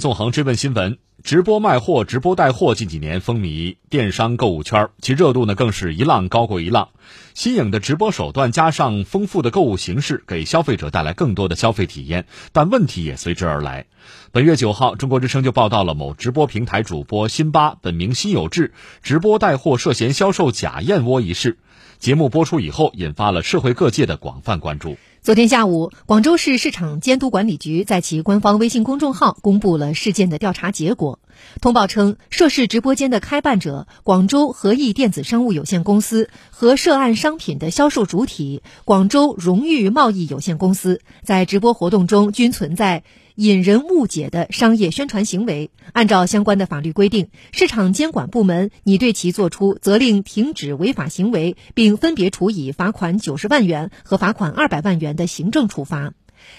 纵横追问新闻：直播卖货、直播带货近几年风靡电商购物圈，其热度呢更是一浪高过一浪。新颖的直播手段加上丰富的购物形式，给消费者带来更多的消费体验，但问题也随之而来。本月九号，中国之声就报道了某直播平台主播辛巴（本名辛有志）直播带货涉嫌销售假燕窝一事。节目播出以后，引发了社会各界的广泛关注。昨天下午，广州市市场监督管理局在其官方微信公众号公布了事件的调查结果。通报称，涉事直播间的开办者广州和益电子商务有限公司和涉案商品的销售主体广州荣誉贸易有限公司在直播活动中均存在。引人误解的商业宣传行为，按照相关的法律规定，市场监管部门拟对其作出责令停止违法行为，并分别处以罚款九十万元和罚款二百万元的行政处罚。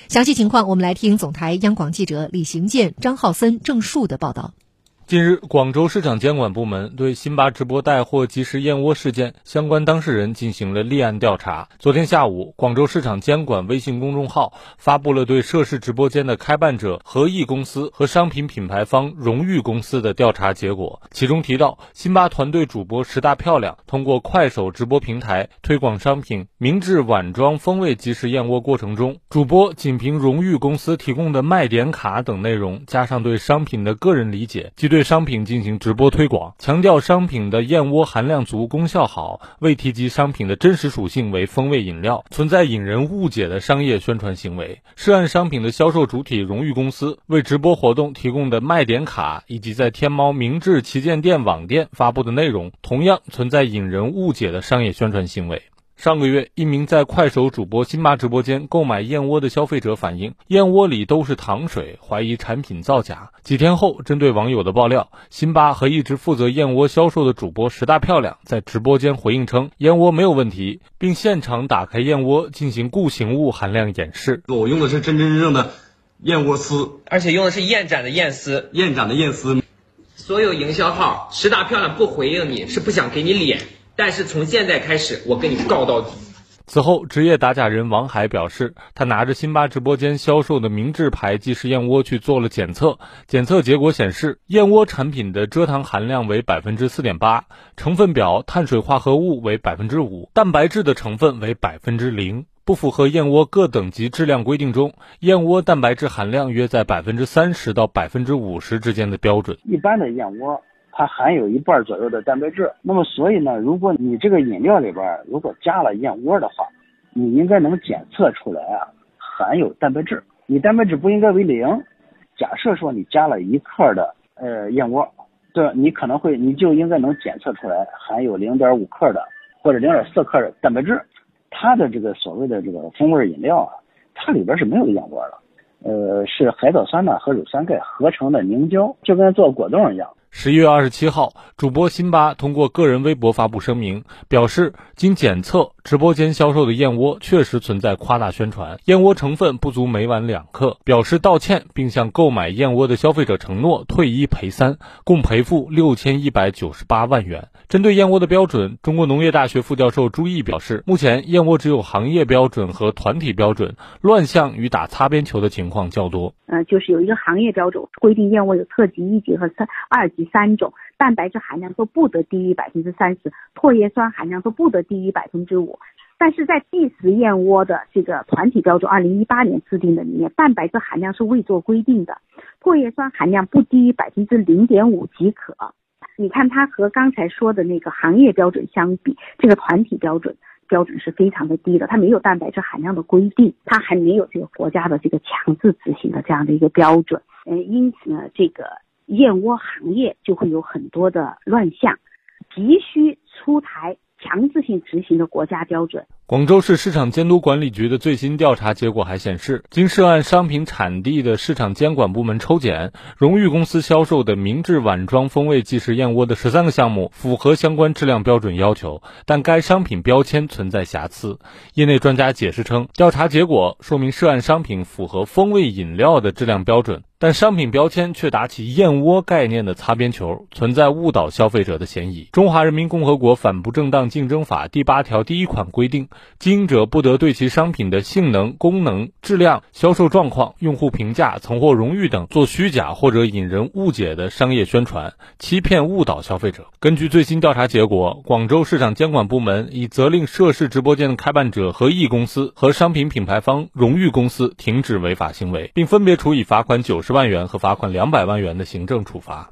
详细情况，我们来听总台央广记者李行健、张浩森、郑树的报道。近日，广州市场监管部门对辛巴直播带货即食燕窝事件相关当事人进行了立案调查。昨天下午，广州市场监管微信公众号发布了对涉事直播间的开办者和益公司和商品品牌方荣誉公司的调查结果。其中提到，辛巴团队主播十大漂亮通过快手直播平台推广商品明治碗装风味即食燕窝过程中，主播仅凭荣誉公司提供的卖点卡等内容，加上对商品的个人理解，即对商品进行直播推广，强调商品的燕窝含量足、功效好，未提及商品的真实属性为风味饮料，存在引人误解的商业宣传行为。涉案商品的销售主体荣誉公司为直播活动提供的卖点卡，以及在天猫明治旗舰店网店发布的内容，同样存在引人误解的商业宣传行为。上个月，一名在快手主播辛巴直播间购买燕窝的消费者反映，燕窝里都是糖水，怀疑产品造假。几天后，针对网友的爆料，辛巴和一直负责燕窝销售的主播石大漂亮在直播间回应称，燕窝没有问题，并现场打开燕窝进行固形物含量演示。我用的是真真正正的燕窝丝，而且用的是燕盏的燕丝，燕盏的燕丝。所有营销号石大漂亮不回应你是不想给你脸。但是从现在开始，我跟你告到底。此后，职业打假人王海表示，他拿着辛巴直播间销售的明治牌即食燕窝去做了检测，检测结果显示，燕窝产品的蔗糖含量为百分之四点八，成分表碳水化合物为百分之五，蛋白质的成分为百分之零，不符合燕窝各等级质量规定中燕窝蛋白质含量约在百分之三十到百分之五十之间的标准。一般的燕窝。它含有一半左右的蛋白质，那么所以呢，如果你这个饮料里边如果加了燕窝的话，你应该能检测出来啊，含有蛋白质。你蛋白质不应该为零。假设说你加了一克的呃燕窝，对，你可能会你就应该能检测出来含有零点五克的或者零点四克的蛋白质。它的这个所谓的这个风味饮料啊，它里边是没有燕窝的，呃，是海藻酸钠和乳酸钙合成的凝胶，就跟做果冻一样。十一月二十七号，主播辛巴通过个人微博发布声明，表示经检测，直播间销售的燕窝确实存在夸大宣传，燕窝成分不足每碗两克，表示道歉，并向购买燕窝的消费者承诺退一赔三，共赔付六千一百九十八万元。针对燕窝的标准，中国农业大学副教授朱毅表示，目前燕窝只有行业标准和团体标准，乱象与打擦边球的情况较多。嗯，就是有一个行业标准规定，燕窝有特级、一级和三二级三种，蛋白质含量都不得低于百分之三十，唾液酸含量都不得低于百分之五。但是在即食燕窝的这个团体标准，二零一八年制定的里面，蛋白质含量是未做规定的，唾液酸含量不低于百分之零点五即可。你看它和刚才说的那个行业标准相比，这个团体标准标准是非常的低的，它没有蛋白质含量的规定，它还没有这个国家的这个强制执行的这样的一个标准，嗯，因此呢，这个燕窝行业就会有很多的乱象，急需出台。强制性执行的国家标准。广州市市场监督管理局的最新调查结果还显示，经涉案商品产地的市场监管部门抽检，荣誉公司销售的明治碗装风味即食燕窝的十三个项目符合相关质量标准要求，但该商品标签存在瑕疵。业内专家解释称，调查结果说明涉案商品符合风味饮料的质量标准。但商品标签却打起燕窝概念的擦边球，存在误导消费者的嫌疑。中华人民共和国反不正当竞争法第八条第一款规定，经营者不得对其商品的性能、功能、质量、销售状况、用户评价、曾获荣誉等做虚假或者引人误解的商业宣传，欺骗误导消费者。根据最新调查结果，广州市场监管部门已责令涉事直播间的开办者和易公司和商品品牌方荣誉公司停止违法行为，并分别处以罚款九十万元和罚款两百万元的行政处罚。